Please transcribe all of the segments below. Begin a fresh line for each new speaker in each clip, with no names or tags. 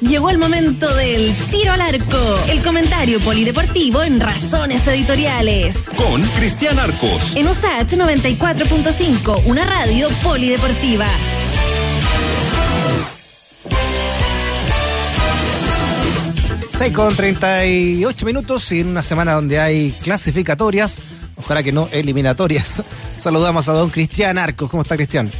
Llegó el momento del tiro al arco, el comentario polideportivo en Razones Editoriales.
Con Cristian Arcos.
En USAT 94.5, una radio polideportiva.
Seis con 38 minutos y en una semana donde hay clasificatorias, ojalá que no eliminatorias. Saludamos a don Cristian Arcos. ¿Cómo está Cristian?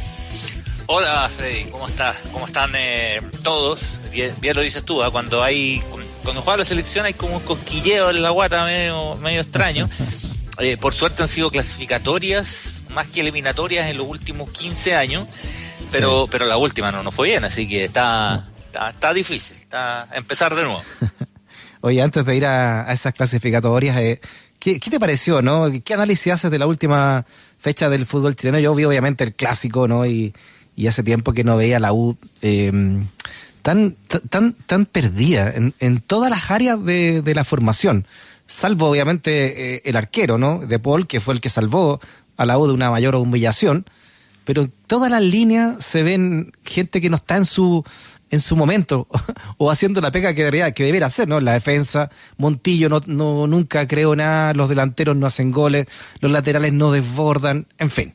Hola Freddy, ¿cómo estás? ¿Cómo están eh, todos? Bien, bien, lo dices tú, ¿eh? cuando hay cuando juega la selección hay como un cosquilleo en la guata medio, medio extraño. Eh, por suerte han sido clasificatorias más que eliminatorias en los últimos 15 años, pero sí. pero la última no, no fue bien, así que está, está, está difícil, está empezar de nuevo.
Oye, antes de ir a, a esas clasificatorias, eh, ¿qué, ¿qué, te pareció, no? ¿Qué análisis haces de la última fecha del fútbol chileno? Yo vi obviamente el clásico, ¿no? Y, y hace tiempo que no veía la U eh, tan, tan, tan perdida en, en todas las áreas de, de, la formación, salvo obviamente eh, el arquero, ¿no? De Paul, que fue el que salvó a la U de una mayor humillación, pero en todas las líneas se ven gente que no está en su en su momento o haciendo la pega que debería, que debería hacer, ¿no? La defensa, Montillo no, no nunca creo nada, los delanteros no hacen goles, los laterales no desbordan, en fin.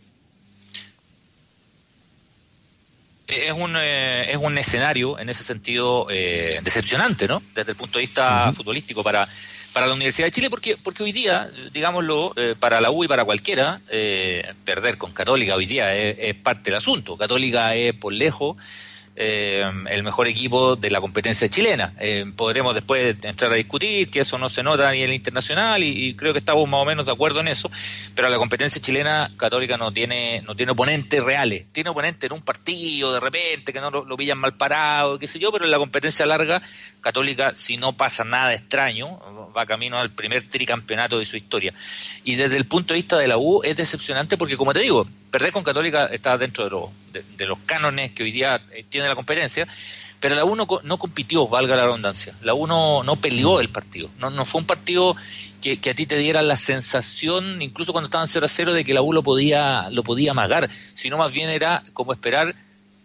Es un, eh, es un escenario en ese sentido eh, decepcionante, ¿no? Desde el punto de vista uh -huh. futbolístico para, para la Universidad de Chile, porque, porque hoy día, digámoslo, eh, para la U y para cualquiera, perder con Católica hoy día es, es, parte del asunto. Católica es por lejos eh, el mejor equipo de la competencia chilena. Eh, podremos después entrar a discutir que eso no se nota a nivel internacional y, y, creo que estamos más o menos de acuerdo en eso, pero la competencia chilena católica no tiene no tiene oponentes reales, tiene oponentes en un partido de repente que no lo, lo pillan mal parado, qué sé yo, pero en la competencia larga católica si no pasa nada extraño va camino al primer tricampeonato de su historia. Y desde el punto de vista de la U es decepcionante porque como te digo, perder con Católica está dentro de, lo, de, de los cánones que hoy día tiene la competencia, pero la U no, no compitió, valga la redundancia. La U no, no peleó el partido. No, no fue un partido que, que, a ti te diera la sensación, incluso cuando estaban 0 a 0, de que la U lo podía, lo podía amagar, sino más bien era como esperar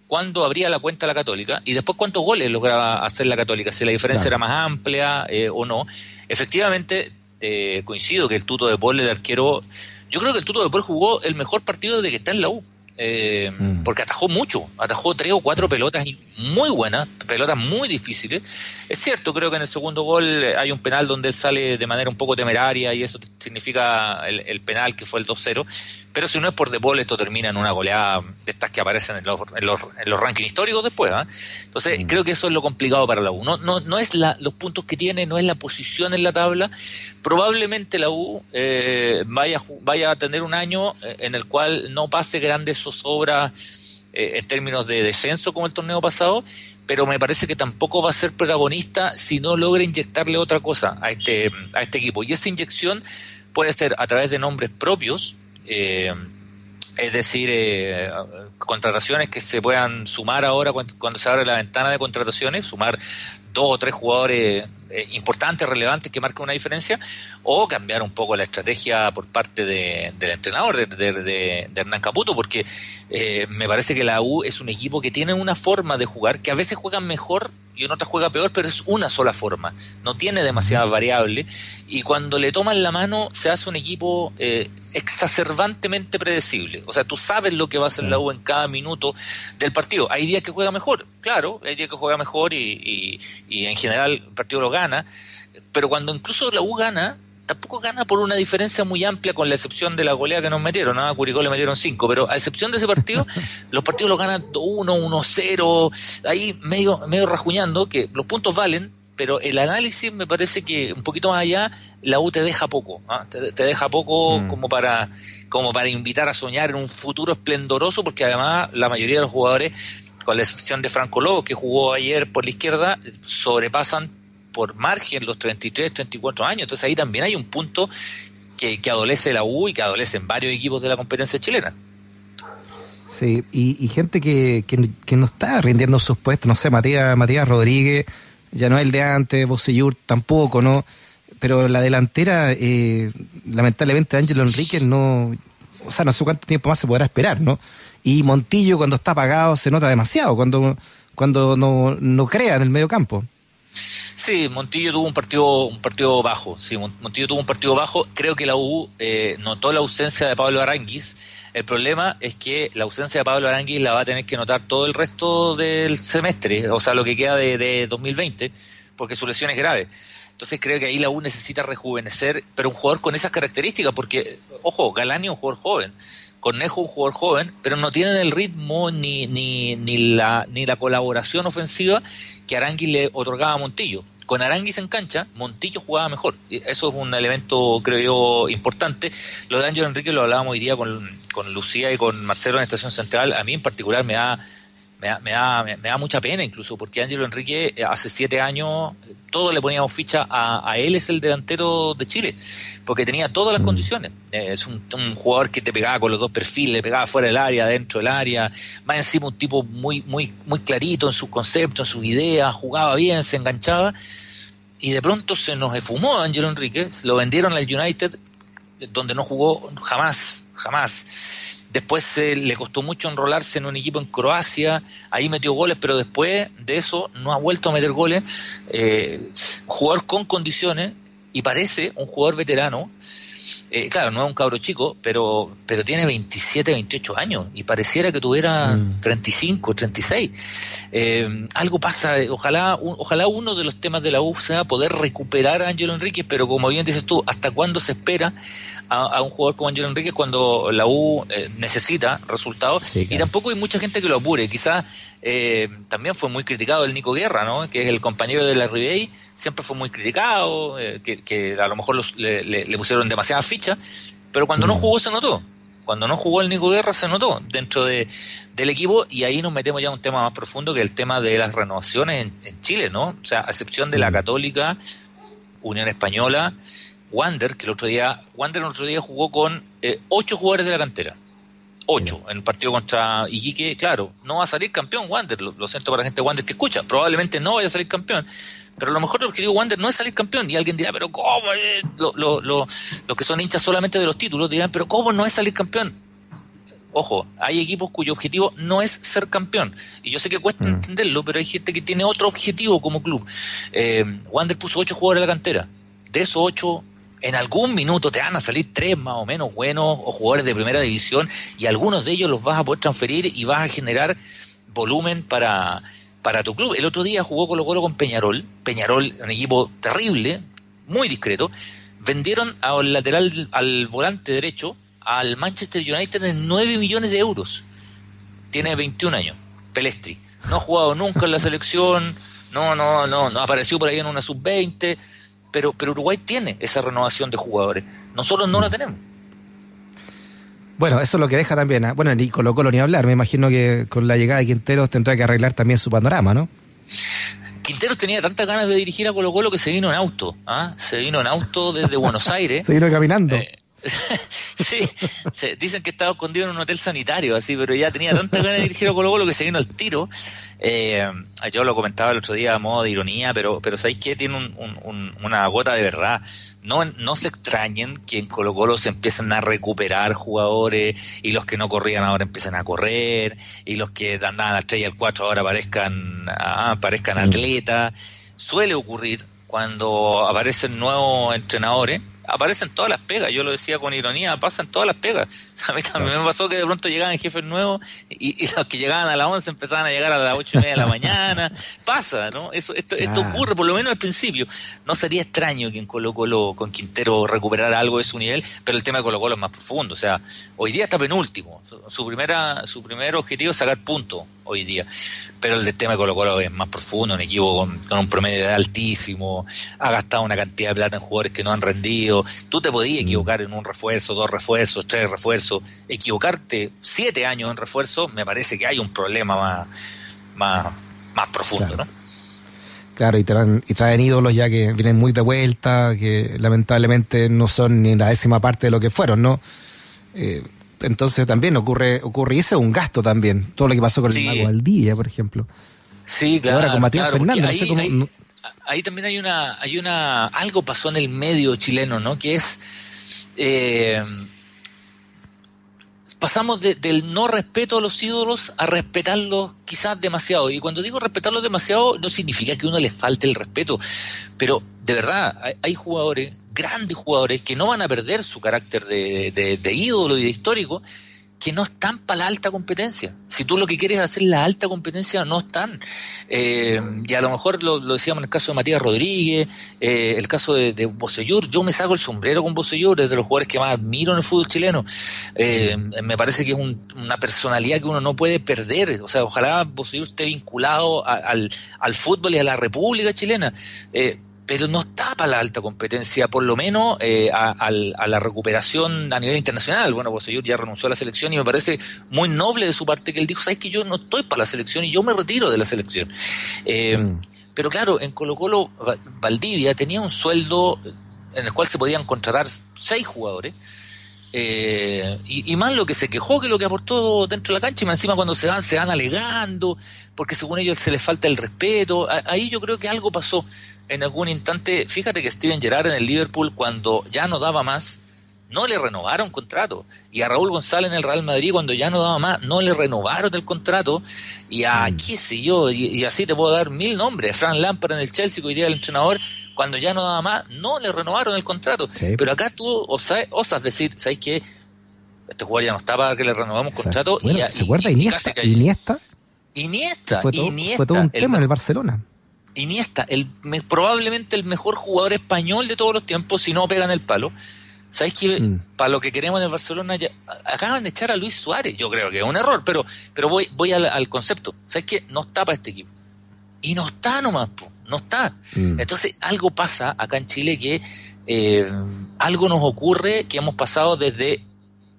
cuándo abría la cuenta la Católica y después cuántos goles lograba hacer la Católica, si la diferencia claro. era más amplia eh, o no. Efectivamente, eh, coincido que el Tuto de Paul, el arquero, yo creo que el Tuto de Paul jugó el mejor partido desde que está en la U. Eh, mm. porque atajó mucho, atajó tres o cuatro pelotas muy buenas, pelotas muy difíciles. Es cierto, creo que en el segundo gol hay un penal donde él sale de manera un poco temeraria y eso significa el, el penal que fue el 2-0, pero si no es por De Paul esto termina en una goleada de estas que aparecen en los, en los, en los rankings históricos después. ¿eh? Entonces mm. creo que eso es lo complicado para la U. No, no, no es la, los puntos que tiene, no es la posición en la tabla. Probablemente la U eh, vaya, vaya a tener un año en el cual no pase grandes zozobra eh, en términos de descenso como el torneo pasado, pero me parece que tampoco va a ser protagonista si no logra inyectarle otra cosa a este, a este equipo. Y esa inyección puede ser a través de nombres propios, eh, es decir, eh, contrataciones que se puedan sumar ahora cuando, cuando, se abre la ventana de contrataciones, sumar dos o tres jugadores eh, importantes, relevantes, que marquen una diferencia, o cambiar un poco la estrategia por parte de, del entrenador, de, de, de, Hernán Caputo, porque eh, me parece que la U es un equipo que tiene una forma de jugar, que a veces juegan mejor y en otras juega peor, pero es una sola forma, no tiene demasiadas variables, y cuando le toman la mano se hace un equipo eh, exacerbantemente predecible, o sea, tú sabes lo que va a hacer la U en cada minuto del partido, hay días que juega mejor, claro, hay días que juega mejor y, y, y en general el partido lo gana, pero cuando incluso la U gana, tampoco gana por una diferencia muy amplia con la excepción de la goleada que nos metieron, ¿no? a Curicó le metieron 5, pero a excepción de ese partido, los partidos los ganan 1, 1, 0, ahí medio, medio rajuñando, que los puntos valen, pero el análisis me parece que un poquito más allá, la U te deja poco, ¿eh? te, te, deja poco mm. como para como para invitar a soñar en un futuro esplendoroso, porque además la mayoría de los jugadores, con la excepción de Franco Lobo, que jugó ayer por la izquierda, sobrepasan por margen los 33, 34 años. Entonces ahí también hay un punto que, que adolece la U y que adolecen varios equipos de la competencia chilena.
Sí, y, y gente que, que, no está rindiendo sus puestos, no sé, Matías, Matías Rodríguez, ya no es el de antes, Bocellur tampoco, ¿no? Pero la delantera, eh, lamentablemente, Ángelo Enrique no, o sea, no sé cuánto tiempo más se podrá esperar, ¿no? Y Montillo cuando está apagado se nota demasiado, cuando cuando no, no crea en el medio campo.
Sí, Montillo tuvo un partido un partido bajo. Sí, Montillo tuvo un partido bajo. Creo que la U eh, notó la ausencia de Pablo Aranguis. El problema es que la ausencia de Pablo Aranguis la va a tener que notar todo el resto del semestre, o sea, lo que queda de, de 2020, porque su lesión es grave. Entonces creo que ahí la U necesita rejuvenecer, pero un jugador con esas características, porque, ojo, Galani es un jugador joven, Cornejo un jugador joven, pero no tienen el ritmo ni, ni, ni, la, ni la colaboración ofensiva que Aranguis le otorgaba a Montillo. Con Aranguis en cancha, Montillo jugaba mejor. Eso es un elemento, creo yo, importante. Lo de Ángel Enrique lo hablábamos hoy día con, con Lucía y con Marcelo en Estación Central. A mí en particular me da me da, me da, me da mucha pena incluso, porque Ángelo Enrique eh, hace siete años todos le poníamos ficha a, a, él es el delantero de Chile, porque tenía todas las mm. condiciones. Eh, es un, un, jugador que te pegaba con los dos perfiles, pegaba fuera del área, dentro del área, más encima un tipo muy, muy, muy clarito en sus conceptos, en sus ideas, jugaba bien, se enganchaba, y de pronto se nos esfumó Ángelo Enrique, lo vendieron al United, donde no jugó jamás, jamás Después le costó mucho enrolarse en un equipo en Croacia, ahí metió goles, pero después de eso no ha vuelto a meter goles. Eh, jugador con condiciones y parece un jugador veterano eh, claro, no es un cabro chico, pero, pero tiene 27, 28 años y pareciera que tuviera 35, 36. Mm. Eh, algo pasa, ojalá, ojalá uno de los temas de la U sea poder recuperar a Ángelo Enríquez, pero como bien dices tú, ¿hasta cuándo se espera a, un jugador como Ángelo Enríquez cuando la U eh, necesita resultados? Y tampoco hay mucha gente que lo apure. Quizás también fue muy criticado el Nico Guerra, ¿no? que es el compañero de la Ribey, siempre fue muy criticado, que, que, a lo mejor le, le, pusieron demasiadas pero cuando no mm. jugó se notó. Cuando no jugó el Nico Guerra se notó dentro de, del equipo y ahí nos metemos ya a un tema más profundo que el tema de las renovaciones en, Chile, ¿no? O sea, a excepción de la mm. Católica, Unión Española, Wander, que el otro día, Wander el otro día jugó con eh, ocho jugadores de la cantera. Ocho, en el partido contra Iquique, claro, no va a salir campeón Wander, lo, lo siento para la gente de Wander que escucha, probablemente no vaya a salir campeón, pero a lo mejor el objetivo de Wander no es salir campeón. Y alguien dirá, pero ¿cómo? Los lo, lo, que son hinchas solamente de los títulos dirán, pero ¿cómo no es salir campeón? Ojo, hay equipos cuyo objetivo no es ser campeón. Y yo sé que cuesta mm. entenderlo, pero hay gente que tiene otro objetivo como club. Eh, Wander puso ocho jugadores en la cantera. De esos ocho, en algún minuto te van a salir tres más o menos buenos o jugadores de primera división y algunos de ellos los vas a poder transferir y vas a generar volumen para, para tu club. El otro día jugó Colo Colo con Peñarol, Peñarol, un equipo terrible, muy discreto. Vendieron al lateral, al volante derecho, al Manchester United en 9 millones de euros. Tiene 21 años, Pelestri. No ha jugado nunca en la selección, no, no, no, no apareció por ahí en una sub-20, pero, pero Uruguay tiene esa renovación de jugadores. Nosotros no la tenemos.
Bueno, eso es lo que deja también. ¿eh? Bueno, ni Colo Colo ni hablar. Me imagino que con la llegada de Quinteros tendrá que arreglar también su panorama, ¿no?
Quinteros tenía tantas ganas de dirigir a Colo Colo que se vino en auto. ¿ah? Se vino en auto desde Buenos Aires.
se vino caminando. Eh,
sí, se, dicen que estaba escondido en un hotel sanitario, así, pero ya tenía tantas ganas de dirigir a Colo Colo que se vino al tiro. Eh, yo lo comentaba el otro día a modo de ironía, pero, pero ¿sabéis qué? Tiene una gota de verdad. No, no se extrañen que en Colo Colo se empiezan a recuperar jugadores y los que no corrían ahora empiezan a correr y los que andaban al 3 y al 4 ahora parezcan, ah, parezcan mm. atletas. Suele ocurrir cuando aparecen nuevos entrenadores aparecen todas las pegas, yo lo decía con ironía, pasan todas las pegas. A mí también me pasó que de pronto llegaban jefes nuevos y, los que llegaban a las 11 empezaban a llegar a las ocho y media de la mañana. Pasa, ¿no? Eso, esto, esto ocurre, por lo menos al principio. No sería extraño que en Colo Colo con Quintero recuperara algo de su nivel, pero el tema de Colo Colo es más profundo. O sea, hoy día está penúltimo. Su, primera, su primer objetivo es sacar puntos hoy día. Pero el del tema de Colo Colo es más profundo, un equipo con, un promedio de edad altísimo, ha gastado una cantidad de plata en jugadores que no han rendido. Tú te podías mm. equivocar en un refuerzo, dos refuerzos, tres refuerzos. Equivocarte siete años en refuerzo, me parece que hay un problema más, más, más profundo,
claro. ¿no? Claro, y traen, y traen ídolos ya que vienen muy de vuelta, que lamentablemente no son ni la décima parte de lo que fueron, ¿no? Eh, entonces también ocurre, ocurre, y ese es un gasto también, todo lo que pasó con el Mago al día, por ejemplo.
Sí, claro. ahora con Matías Fernández, ahí, también hay una, hay una, algo pasó en el medio chileno, ¿no? Que es, eh, pasamos del no respeto a los ídolos a respetarlos quizás demasiado. Y cuando digo respetarlos demasiado, no significa que a uno le falte el respeto, pero de verdad, hay, jugadores, grandes jugadores, que no van a perder su carácter de, ídolo y de histórico, que no están para la alta competencia. Si tú lo que quieres es hacer la alta competencia, no están. Eh, y a lo mejor lo, decíamos en el caso de Matías Rodríguez, eh, el caso de, de yo me saco el sombrero con Bosellur, es de los jugadores que más admiro en el fútbol chileno. Eh, me parece que es una personalidad que uno no puede perder. O sea, ojalá Bosellur esté vinculado al, al fútbol y a la República chilena pero no está para la alta competencia, por lo menos eh, a, la recuperación a nivel internacional. Bueno, pues ya renunció a la selección y me parece muy noble de su parte que él dijo, sabes que yo no estoy para la selección y yo me retiro de la selección. Eh, mm. Pero claro, en Colo Colo Valdivia tenía un sueldo en el cual se podían contratar seis jugadores. Eh, y, más lo que se quejó que lo que aportó dentro de la cancha y más encima cuando se van se van alegando porque según ellos se les falta el respeto ahí yo creo que algo pasó en algún instante, fíjate que Steven Gerrard en el Liverpool, cuando ya no daba más, no le renovaron contrato. Y a Raúl González en el Real Madrid, cuando ya no daba más, no le renovaron el contrato. Y a, mm. qué sé yo, y, así te puedo dar mil nombres. Frank Lampard en el Chelsea, que hoy día el entrenador, cuando ya no daba más, no le renovaron el contrato. Pero acá tú osas, osas decir, ¿sabes qué? Este jugador ya no está para que le renovamos contrato.
y, ¿Se acuerda Iniesta? Iniesta?
Iniesta,
fue todo, fue todo un tema en el Barcelona.
Iniesta, el, probablemente el mejor jugador español de todos los tiempos, si no pegan el palo. ¿Sabes qué? Mm. Para lo que queremos en el Barcelona, ya, acaban de echar a Luis Suárez. Yo creo que es un error, pero, pero voy, voy al, concepto. ¿Sabes qué? No está para este equipo. Y no está nomás, no está. Mm. Entonces, algo pasa acá en Chile que eh, algo nos ocurre que hemos pasado desde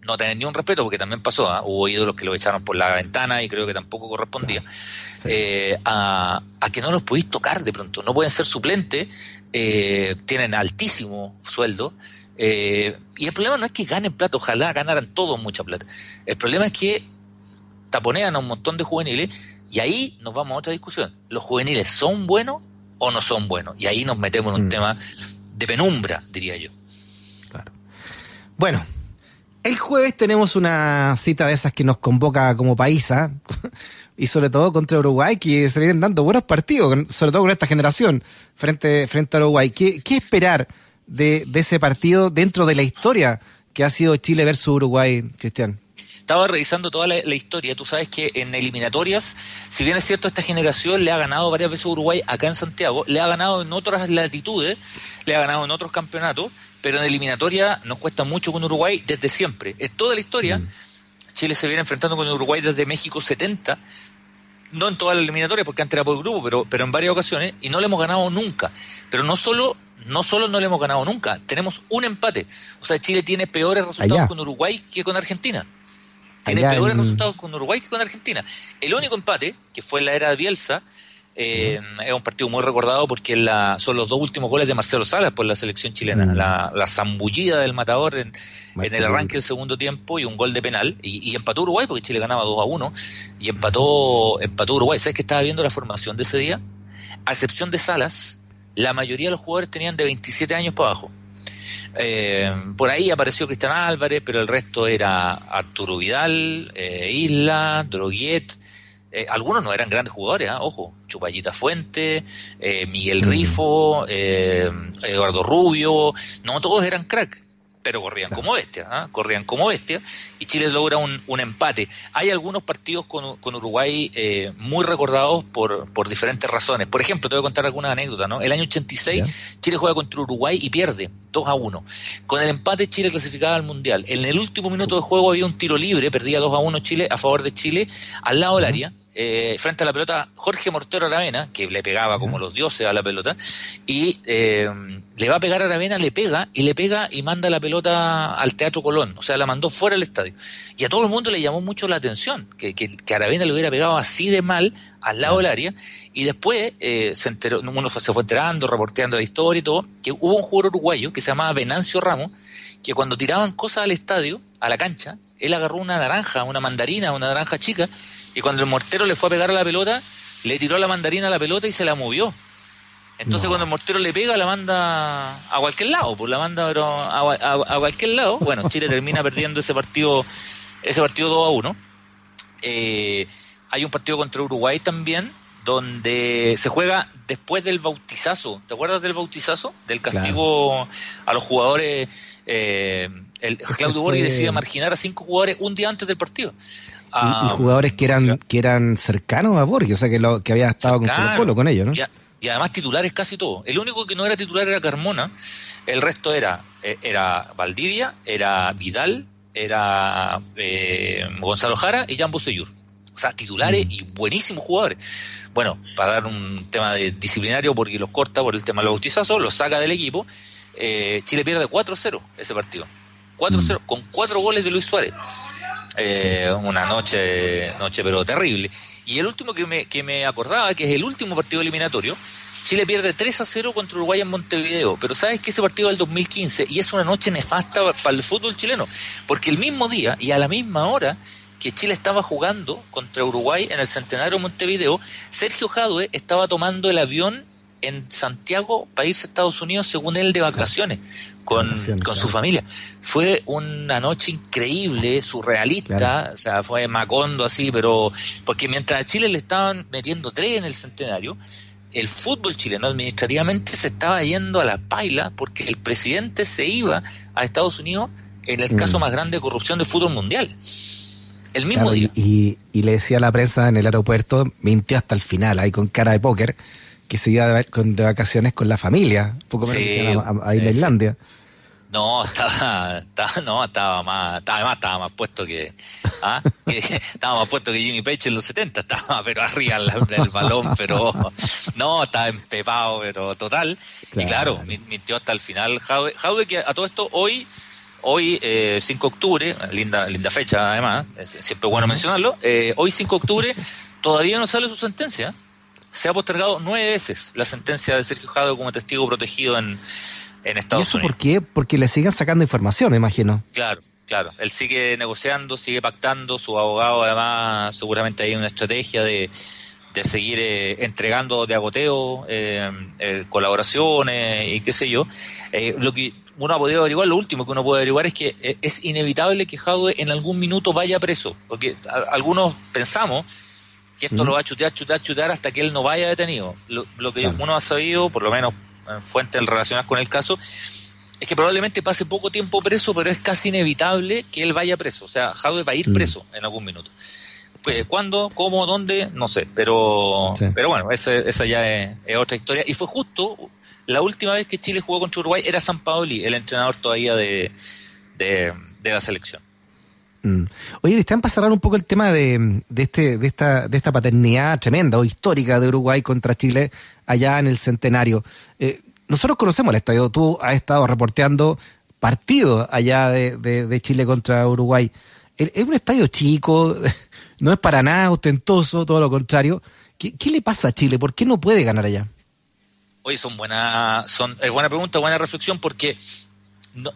no tener ni un respeto, porque también pasó, ¿ah? hubo ídolos que lo echaron por la ventana y creo que tampoco correspondía, eh, a, que no los podéis tocar de pronto, no pueden ser suplentes, eh, tienen altísimo sueldo, eh, y el problema no es que ganen plata, ojalá ganaran todos mucha plata, el problema es que taponean a un montón de juveniles y ahí nos vamos a otra discusión, ¿los juveniles son buenos o no son buenos? Y ahí nos metemos en un mm. tema de penumbra, diría yo.
Claro. Bueno, el jueves tenemos una cita de esas que nos convoca como país, ¿ah? Y sobre todo contra Uruguay, que se vienen dando buenos partidos, sobre todo con esta generación frente, frente a Uruguay. ¿Qué, esperar de, ese partido dentro de la historia que ha sido Chile versus Uruguay, Cristian?
estaba revisando toda la, historia. Tú sabes que en eliminatorias, si bien es cierto, esta generación le ha ganado varias veces a Uruguay acá en Santiago, le ha ganado en otras latitudes, le ha ganado en otros campeonatos, pero en eliminatoria nos cuesta mucho con Uruguay desde siempre. En toda la historia, mm. Chile se viene enfrentando con Uruguay desde México 70, no en toda la eliminatoria porque antes era por grupo, pero, pero en varias ocasiones, y no le hemos ganado nunca. Pero no solo, no solo no le hemos ganado nunca, tenemos un empate. O sea, Chile tiene peores resultados con Uruguay que con Argentina. Tiene peores resultados con Uruguay que con Argentina. El único empate, que fue en la era de Bielsa, eh, es un partido muy recordado porque la, son los dos últimos goles de Marcelo Salas por la selección chilena. La, la, zambullida del matador en, el arranque del segundo tiempo y un gol de penal. Y, empató Uruguay porque Chile ganaba 2 a 1. Y empató, empató Uruguay. ¿Sabes que estaba viendo la formación de ese día? A excepción de Salas, la mayoría de los jugadores tenían de 27 años para abajo. Eh, por ahí apareció Cristian Álvarez, pero el resto era Arturo Vidal, eh, Isla, Droguet eh, algunos no eran grandes jugadores, ¿ah? ojo, Chupallita Fuente, eh, Miguel mm. Rifo, eh, Eduardo Rubio, no todos eran crack, pero corrían como bestia, ¿ah? corrían como bestia, y Chile logra un, un empate. Hay algunos partidos con, con Uruguay muy recordados por, por diferentes razones. Por ejemplo, te voy a contar alguna anécdota, ¿no? El año 86 Chile juega contra Uruguay y pierde 2 a 1. Con el empate Chile clasificaba al Mundial. En el último minuto de juego había un tiro libre, perdía 2 a 1 Chile a favor de Chile al lado del área eh, frente a la pelota Jorge Mortero Aravena, que le pegaba como los dioses a la pelota, y eh, le va a pegar a Aravena, le pega, y le pega y manda la pelota al Teatro Colón, o sea, la mandó fuera del estadio. Y a todo el mundo le llamó mucho la atención, que, que, Aravena le hubiera pegado así de mal al lado del área, y después eh, se enteró, uno se fue enterando, reporteando la historia y todo, que hubo un jugador uruguayo que se llamaba Venancio Ramos, que cuando tiraban cosas al estadio, a la cancha, él agarró una naranja, una mandarina, una naranja chica, y cuando el mortero le fue a pegar a la pelota, le tiró la mandarina a la pelota y se la movió. Entonces cuando el mortero le pega, la manda a cualquier lado, pues la manda a, cualquier lado. Bueno, Chile termina perdiendo ese partido ese partido 2 a 1. Eh, hay un partido contra Uruguay también, donde se juega después del bautizazo. ¿Te acuerdas del bautizazo? Del castigo a los jugadores. Eh, el, Claudio Borghi decide marginar a cinco jugadores un día antes del partido.
y, ah, jugadores que eran que eran cercanos a Borghi, o sea que, lo, que había estado con Colo con ellos, ¿no?
Y, además titulares casi todos. El único que no era titular era Carmona, el resto era, eh, era Valdivia, era Vidal, era eh, Gonzalo Jara y Jan Bosellur. O sea, titulares mm. y buenísimos jugadores. Bueno, para dar un tema de disciplinario, porque los corta por el tema de los bautizazos, los saca del equipo. Eh, Chile pierde 4-0 ese partido. 4-0, mm. con cuatro goles de Luis Suárez. Eh, una noche, noche pero terrible. Y el último que me, que me acordaba, que es el último partido eliminatorio, Chile pierde 3 a 0 contra Uruguay en Montevideo, pero sabes que ese partido es del 2015 y es una noche nefasta para el fútbol chileno, porque el mismo día y a la misma hora que Chile estaba jugando contra Uruguay en el Centenario Montevideo, Sergio Jadue estaba tomando el avión en Santiago para irse a Estados Unidos, según él, de vacaciones con, su familia. Fue una noche increíble, surrealista, o sea, fue Macondo así, pero porque mientras a Chile le estaban metiendo tres en el Centenario, el fútbol chileno administrativamente se estaba yendo a la paila porque el presidente se iba a Estados Unidos en el caso mm. más grande de corrupción del fútbol mundial. El mismo día.
Y, le decía a la prensa en el aeropuerto, mintió hasta el final, ahí con cara de póker, que se iba de, vacaciones con la familia, poco menos a, Islandia.
No, estaba, no, estaba más, estaba más, estaba más puesto que, ¿ah? estaba más puesto que Jimmy Page en los 70, estaba pero arriba del balón, pero no, estaba empepado, pero total. Y claro, mintió hasta el final. Jaude, que a todo esto hoy Hoy, eh, 5 de octubre, linda, linda fecha además, siempre bueno mencionarlo, eh, hoy 5 de octubre todavía no sale su sentencia. Se ha postergado nueve veces la sentencia de Sergio Jado como testigo protegido en, en Estados
¿Y eso
Unidos.
por qué? Porque le siguen sacando información, imagino.
Claro, claro. Él sigue negociando, sigue pactando, su abogado además seguramente hay una estrategia de, de seguir eh, entregando de agoteo eh, eh, colaboraciones y qué sé yo. lo que uno ha podido averiguar, lo último que uno puede averiguar es que eh, es inevitable que Jadwe en algún minuto vaya preso, porque algunos pensamos que esto lo va a chutear, chutear, chutear hasta que él no vaya detenido. Lo, que uno ha sabido, por lo menos en fuentes relacionadas con el caso, es que probablemente pase poco tiempo preso, pero es casi inevitable que él vaya preso. O sea, Jadwe va a ir mm. preso en algún minuto. Pues, ¿Cuándo? ¿Cómo? ¿Dónde? No sé. Pero, pero bueno, esa, esa ya es, es, otra historia. Y fue justo la última vez que Chile jugó contra Uruguay era San Paoli, el entrenador todavía de, de, la selección.
Mm. Oye, están para cerrar un poco el tema de, este, de, esta, de esta paternidad tremenda o histórica de Uruguay contra Chile allá en el centenario. Eh, nosotros conocemos el estadio, tú has estado reporteando partidos allá de, Chile contra Uruguay. Es un estadio chico, no es para nada ostentoso, todo lo contrario. ¿Qué, ¿Qué, le pasa a Chile? ¿Por qué no puede ganar allá?
Oye, son buena, es buena pregunta, buena reflexión, porque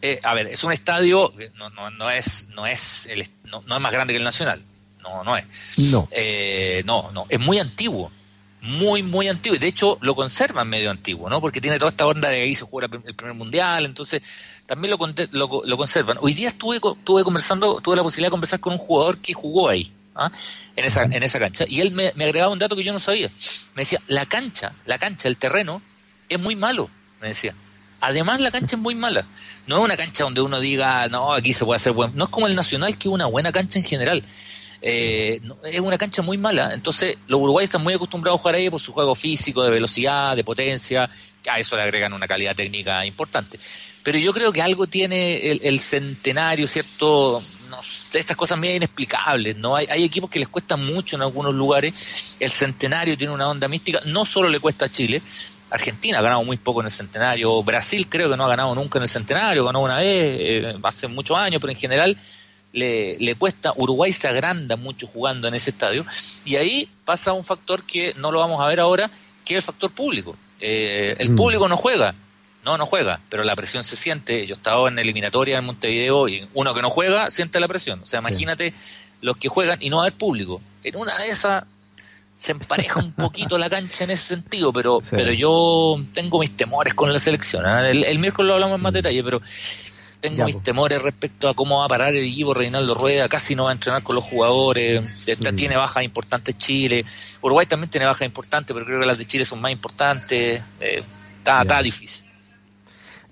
eh, a ver, es un estadio, no, no, no es, no es el, no, es más grande que el Nacional, no, no es.
No.
Eh, no, no, es muy antiguo, muy, muy antiguo, y de hecho lo conservan medio antiguo, ¿no? Porque tiene toda esta onda de ahí se juega el primer mundial, entonces también lo, lo, lo conservan. Hoy día estuve, estuve conversando, tuve la posibilidad de conversar con un jugador que jugó ahí, ¿ah? en, esa, en esa cancha, y él me, me agregaba un dato que yo no sabía. Me decía, la cancha, la cancha, el terreno, es muy malo, me decía. Además, la cancha es muy mala. No es una cancha donde uno diga, no, aquí se puede hacer bueno. No es como el Nacional, que es una buena cancha en general. Eh, es una cancha muy mala. Entonces, los uruguayos están muy acostumbrados a jugar ahí por su juego físico, de velocidad, de potencia. A eso le agregan una calidad técnica importante. Pero yo creo que algo tiene el, centenario, ¿cierto? No estas cosas medio inexplicables, ¿no? Hay, hay equipos que les cuesta mucho en algunos lugares. El centenario tiene una onda mística. No solo le cuesta a Chile, Argentina ha ganado muy poco en el centenario, Brasil creo que no ha ganado nunca en el centenario, ganó una vez, eh, hace muchos años, pero en general le, le, cuesta, Uruguay se agranda mucho jugando en ese estadio, y ahí pasa un factor que no lo vamos a ver ahora, que es el factor público. Eh, el mm. público no juega, no, no juega, pero la presión se siente. Yo estaba en eliminatoria en Montevideo y uno que no juega siente la presión. O sea, imagínate los que juegan y no va haber público. En una de esas se empareja un poquito la cancha en ese sentido, pero, pero yo tengo mis temores con la selección. ¿eh? El, miércoles lo hablamos en más detalle, pero tengo mis temores respecto a cómo va a parar el equipo Reinaldo Rueda, casi no va a entrenar con los jugadores, mm. tiene bajas importantes Chile, Uruguay también tiene bajas importantes, pero creo que las de Chile son más importantes, eh, está, difícil.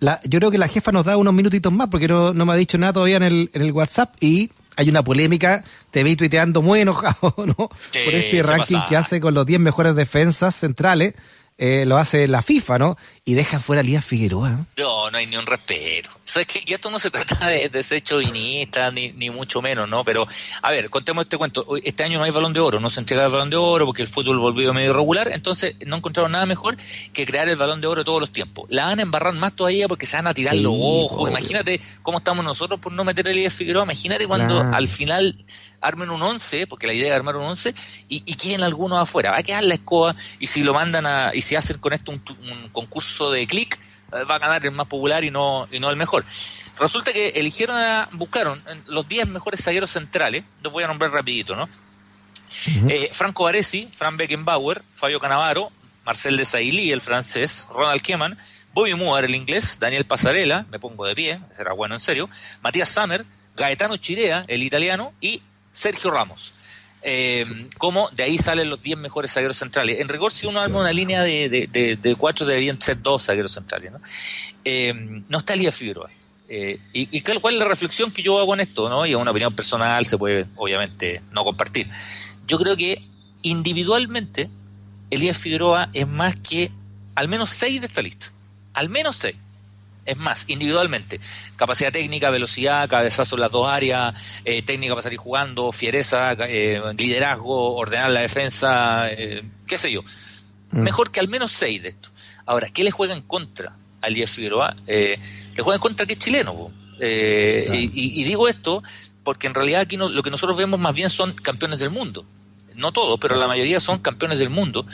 La, yo creo que la jefa nos da unos minutitos más porque no, no me ha dicho nada todavía en el, en el WhatsApp y hay una polémica, te vi tuiteando muy enojado, ¿no? Por este ranking que hace con los 10 mejores defensas centrales eh, lo hace la FIFA, ¿no? Y deja fuera a Lía Figueroa.
No, no hay ni un respeto. O que y esto no se trata de, de ser chauvinista, ni, ni mucho menos, ¿no? Pero, a ver, contemos este cuento. Este año no hay balón de oro, no se entrega el balón de oro porque el fútbol volvió medio irregular, entonces no encontraron nada mejor que crear el balón de oro todos los tiempos. La van a embarrar más todavía porque se van a tirar los ojos. Imagínate cómo estamos nosotros por no meter a Lía Figueroa. Imagínate cuando al final armen un 11, porque la idea es armar un 11, y, y queden algunos afuera. Va a quedar la escoba, y si lo mandan a, y si hacen con esto un, concurso de clic, eh, va a ganar el más popular y no, y no el mejor. Resulta que eligieron, a, buscaron los 10 mejores zagueros centrales, los voy a nombrar rapidito, ¿no? Eh, Franco Baresi, Fran Beckenbauer, Fabio Canavaro, Marcel de Sailly, el francés, Ronald Keman, Bobby Moore, el inglés, Daniel Pasarela, me pongo de pie, será bueno en serio, Matías Sammer, Gaetano Chirea, el italiano, y Sergio Ramos. Eh, como de ahí salen los 10 mejores zagueros centrales. En rigor, si uno arma una línea de, de, de, cuatro, deberían ser dos zagueros centrales. ¿no? Eh, no está Elías Figueroa. Eh, y, y, cuál es la reflexión que yo hago en esto, ¿no? Y es una opinión personal, se puede obviamente no compartir. Yo creo que individualmente Elías Figueroa es más que al menos seis de esta lista. Al menos seis. Es más, individualmente, capacidad técnica, velocidad, cabezazo en las dos áreas, eh, técnica para salir jugando, fiereza, eh, liderazgo, ordenar la defensa, eh, qué sé yo. Mm. Mejor que al menos seis de estos. Ahora, ¿qué le juega en contra al Díaz Figueroa? le juega en contra que es chileno. Y, digo esto porque en realidad aquí lo que nosotros vemos más bien son campeones del mundo no todos, pero la mayoría son campeones del mundo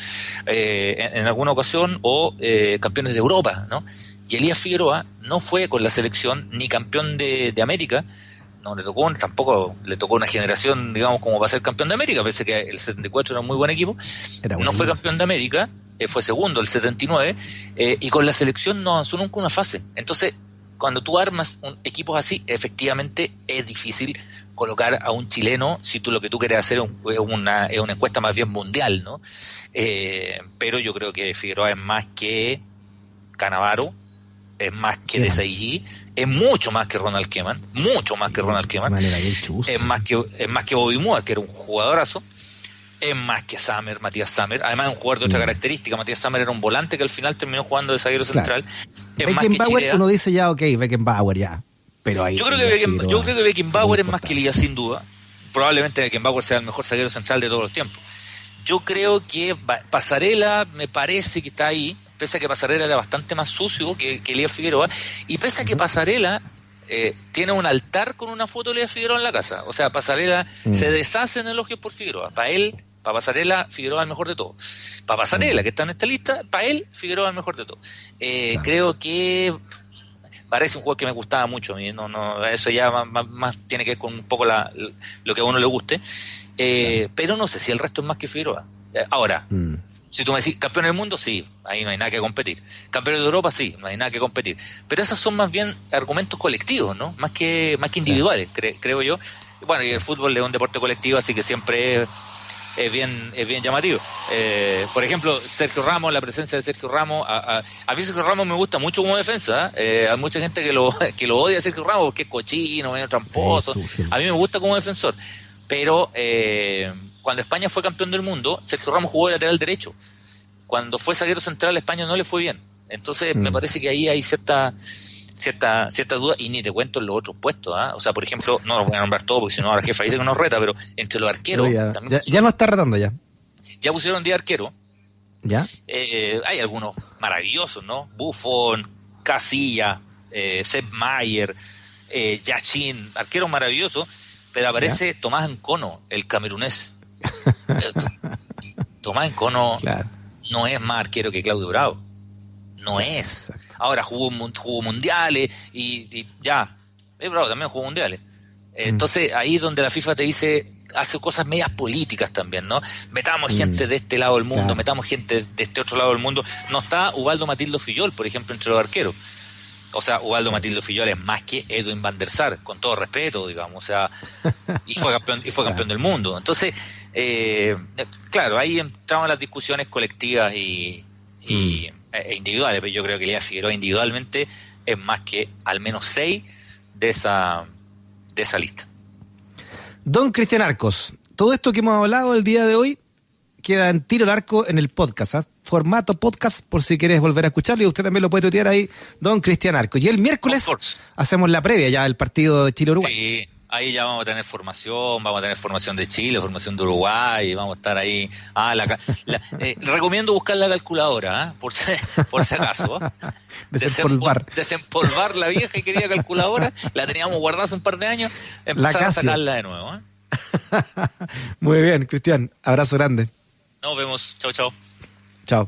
en, alguna ocasión o campeones de Europa, ¿no? Y Elías Figueroa no fue con la selección ni campeón de, América, no le tocó, tampoco le tocó una generación, digamos, como para ser campeón de América, pese que el 74 era un muy buen equipo, no fue campeón de América, eh, fue segundo el 79, eh, y con la selección no avanzó nunca una fase. Entonces, cuando tú armas un, equipos así, efectivamente es difícil colocar a un chileno si tú lo que tú quieres hacer es una, es una encuesta más bien mundial, ¿no? Eh, pero yo creo que Figueroa es más que Canavaro, es más que de Saigi, es mucho más que Ronald Keman, mucho más que Ronald Keman, es más que es más que Bobby Moore, que era un jugadorazo, es más que Summer, Matías Summer, además es un jugador de otra mm. característica, Matías Summer era un volante que al final terminó jugando de zaguero central, es más
que uno dice ya, ok, Beckenbauer ya, pero ahí...
Yo creo que, yo creo que Beckenbauer es más que Lía sin duda, probablemente Beckenbauer sea el mejor zaguero central de todos los tiempos. Yo creo que Pasarela me parece que está ahí, pese a que Pasarela era bastante más sucio que, que Elías Figueroa, y pese a que Pasarela eh, tiene un altar con una foto de Figueroa en la casa. O sea, Pasarela mm. se deshace en elogios por Figueroa. Para él, para Pasarela, Figueroa es el mejor de todos. Para Pasarela, mm. que está en esta lista, para él, Figueroa es el mejor de todos. Eh, creo que parece un juego que me gustaba mucho a mí, no, no, eso ya más, tiene que ver con un poco la, lo que a uno le guste, eh, pero no sé si el resto es más que Figueroa. ahora, mm. Si tú me decís, campeón del mundo, sí, ahí no hay nada que competir. Campeón de Europa, sí, no hay nada que competir. Pero esos son más bien argumentos colectivos, ¿no? Más que, más que individuales, creo yo. Bueno, y el fútbol es un deporte colectivo, así que siempre es, bien, es bien llamativo. Eh, por ejemplo, Sergio Ramos, la presencia de Sergio Ramos, a, a, mí Sergio Ramos me gusta mucho como defensa. ¿eh? hay mucha gente que lo, que lo odia a Sergio Ramos porque es cochino, medio tramposo. A mí me gusta como defensor. Pero eh, cuando España fue campeón del mundo, Sergio Ramos jugó de lateral derecho. Cuando fue zaguero central, España no le fue bien. Entonces, me mm. parece que ahí hay cierta cierta cierta duda y ni te cuento en los otros puestos. ¿ah? O sea, por ejemplo, no los voy a nombrar todos porque si no, la jefa dice que nos reta, pero entre los arqueros.
Ya, no está retando ya.
Ya pusieron 10 arquero.
¿Ya?
Eh, hay algunos maravillosos, ¿no? Buffon, Casilla, eh, Seb Mayer, eh, Yachin, arqueros maravillosos, pero aparece Tomás Encono, el camerunés. Tomás Encono no es más arquero que Claudio Bravo. No es. Ahora jugó, jugó mundiales y, ya. Es Bravo también jugó mundiales. Mm. Entonces ahí es donde la FIFA te dice, hace cosas medias políticas también, ¿no? Metamos mm. gente de este lado del mundo, metamos gente de este otro lado del mundo. No está Ubaldo Matildo Fillol, por ejemplo, entre los arqueros. O sea, Ubaldo Matildo Fillol es más que Edwin van der Sar, con todo respeto, digamos, o sea, y fue campeón, y fue campeón del mundo. Entonces, eh, claro, ahí entramos las discusiones colectivas y, y mm. e individuales, pero yo creo que Elías Figueroa individualmente es más que al menos seis de esa, de esa lista.
Don Cristian Arcos, todo esto que hemos hablado el día de hoy queda en tiro al arco en el podcast, ¿ah? Formato podcast por si quieres volver a escucharlo y usted también lo puede tutear ahí, don Cristian Arcos. Y el miércoles hacemos la previa ya del partido de Chile-Uruguay.
Sí, ahí ya vamos a tener formación, vamos a tener formación de Chile, formación de Uruguay, vamos a estar ahí. Ah, la, eh, recomiendo buscar la calculadora, ¿eh? por, si, por si acaso. ¿eh?
Desempolvar.
Desempolvar la vieja y querida calculadora, la teníamos guardada hace un par de años, empezar a sacarla de nuevo. ¿eh?
Muy bien, Cristian, abrazo grande.
Nos vemos. Chao, chao.
Chao.